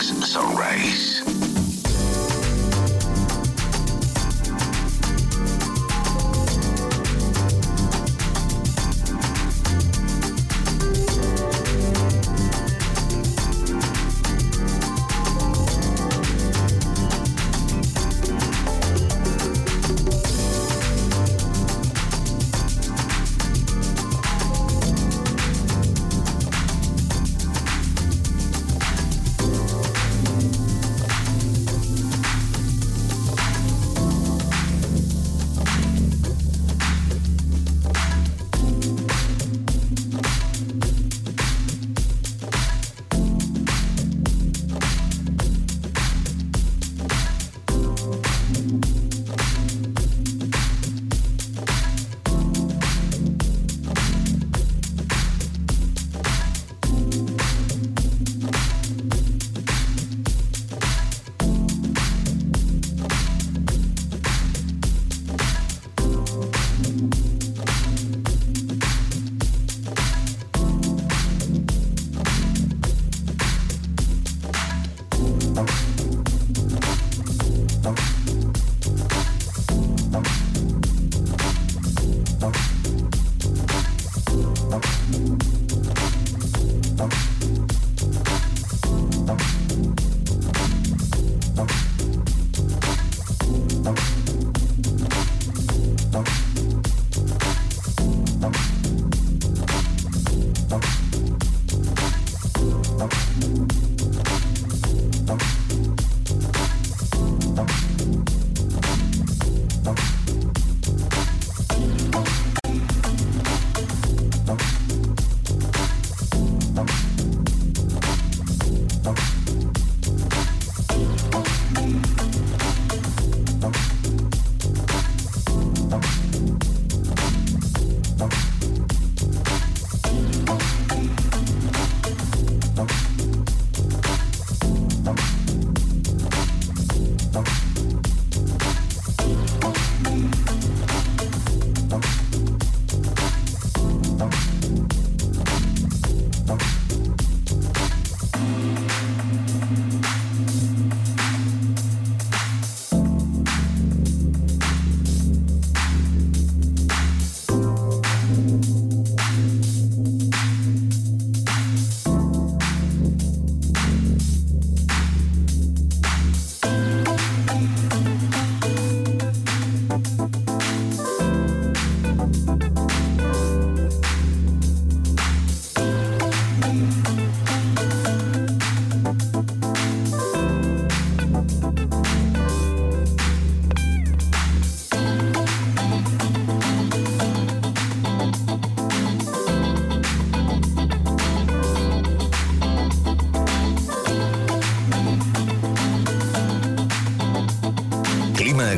Sunrise.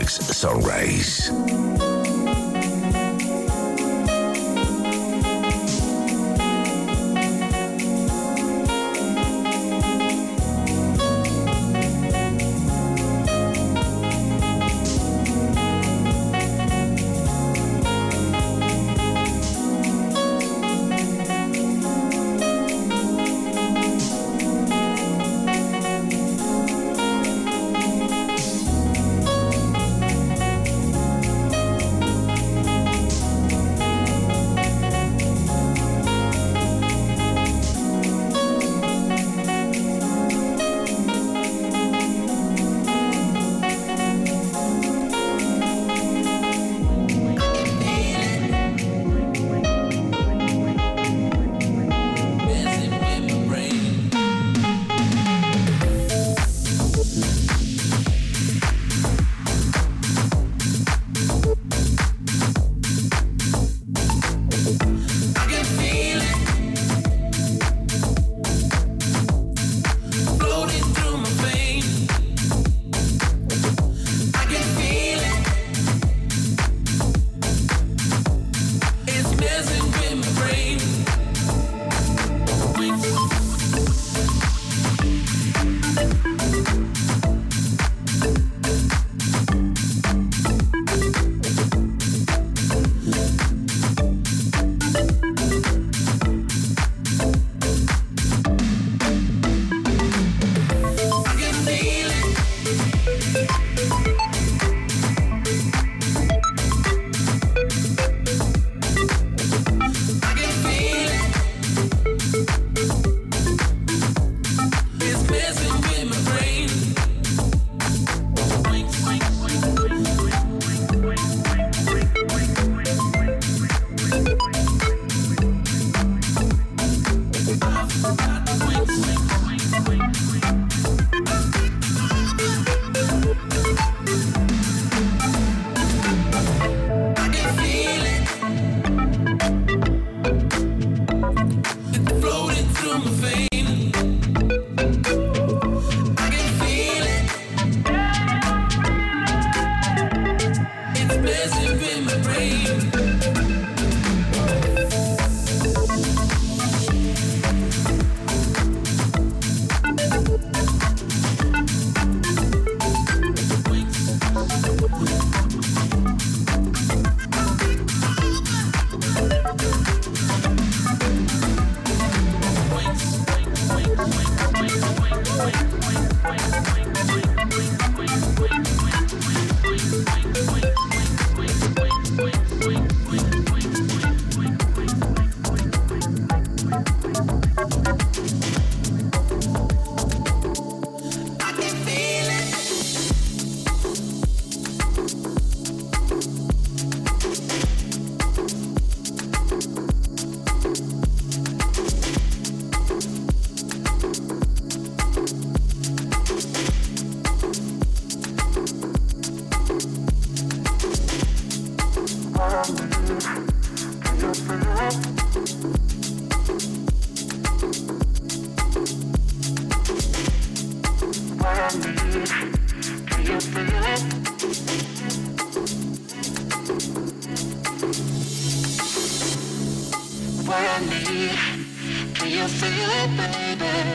Alex Sunrise.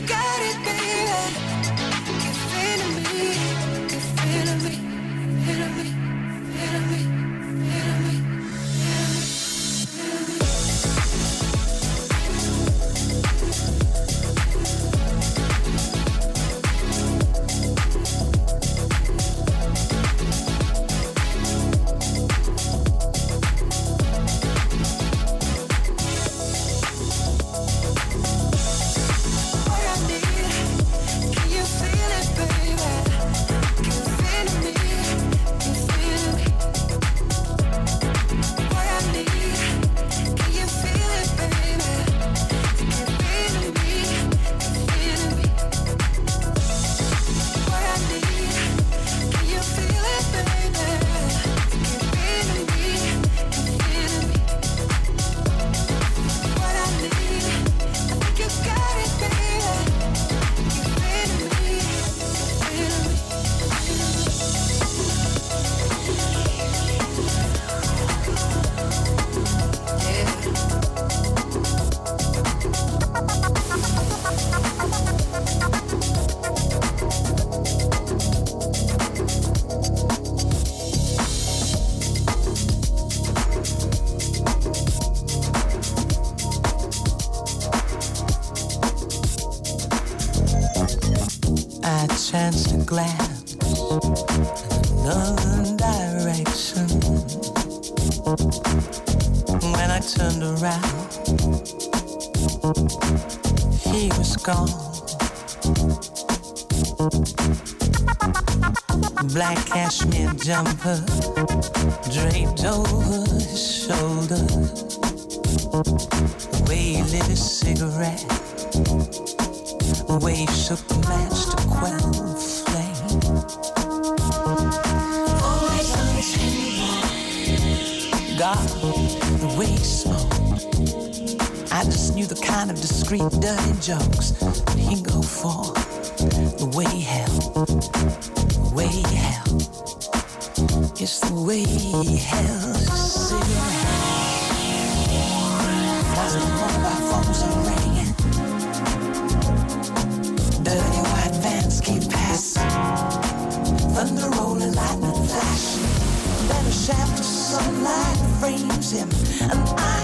Go. Jumper draped over his shoulder. The way he lit a cigarette, the way he shook the match to quell the flame. Always God, the way he smoked. Knew the kind of discreet, dirty jokes that he'd go for. The way he held, the way he held. It's the way he his cigarette. As mobile phones are ringing, dirty white vans keep passing, thunder rolling, lightning flashing. Then a shaft of sunlight frames him, and I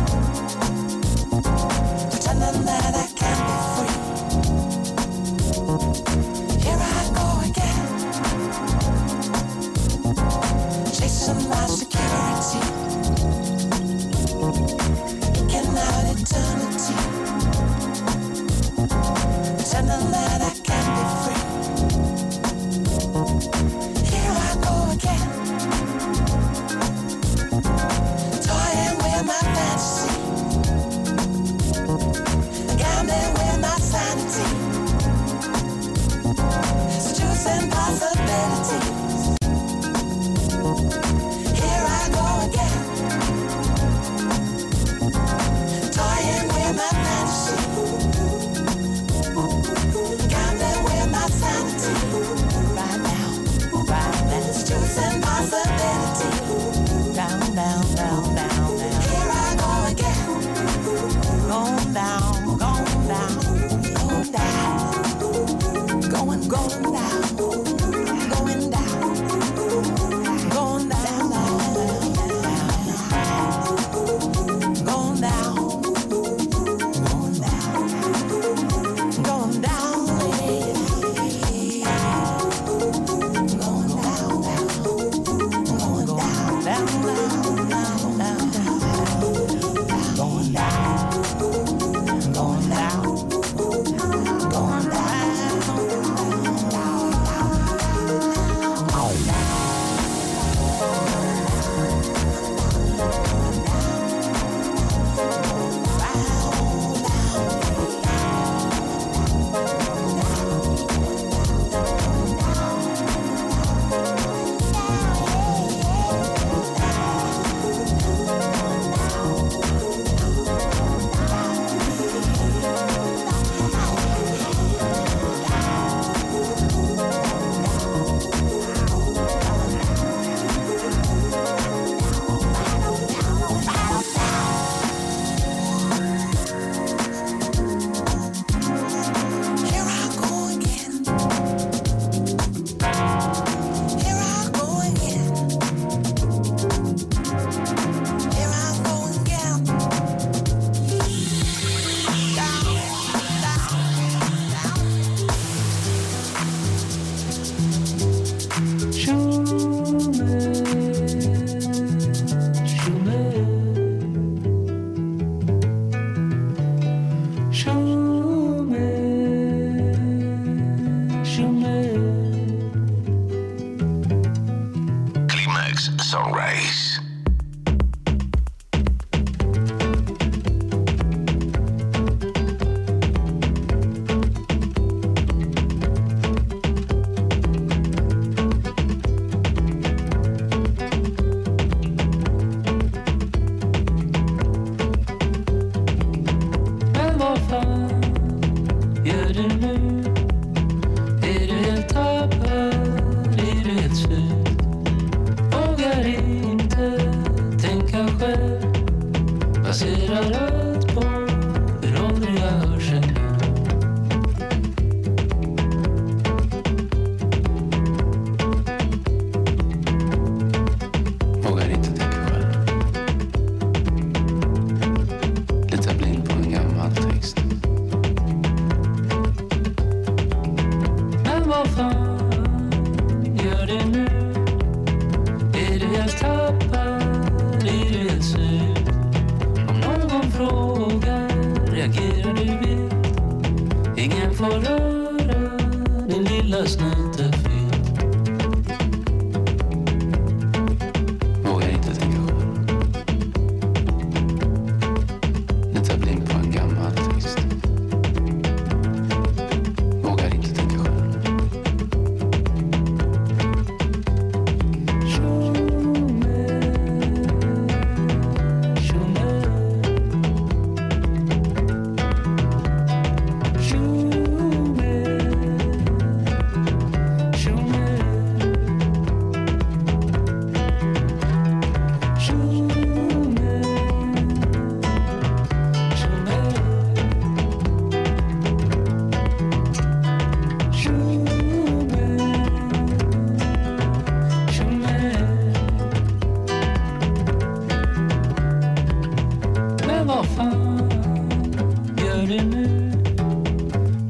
du?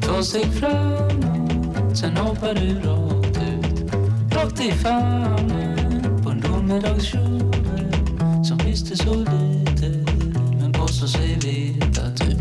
Två steg framåt, sen hoppar du rakt ut. Rakt i famnen på en domedagskjol som visste så lite men påstår sig veta typ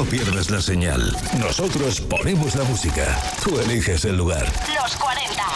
No pierdas la señal. Nosotros ponemos la música. Tú eliges el lugar. Los 40.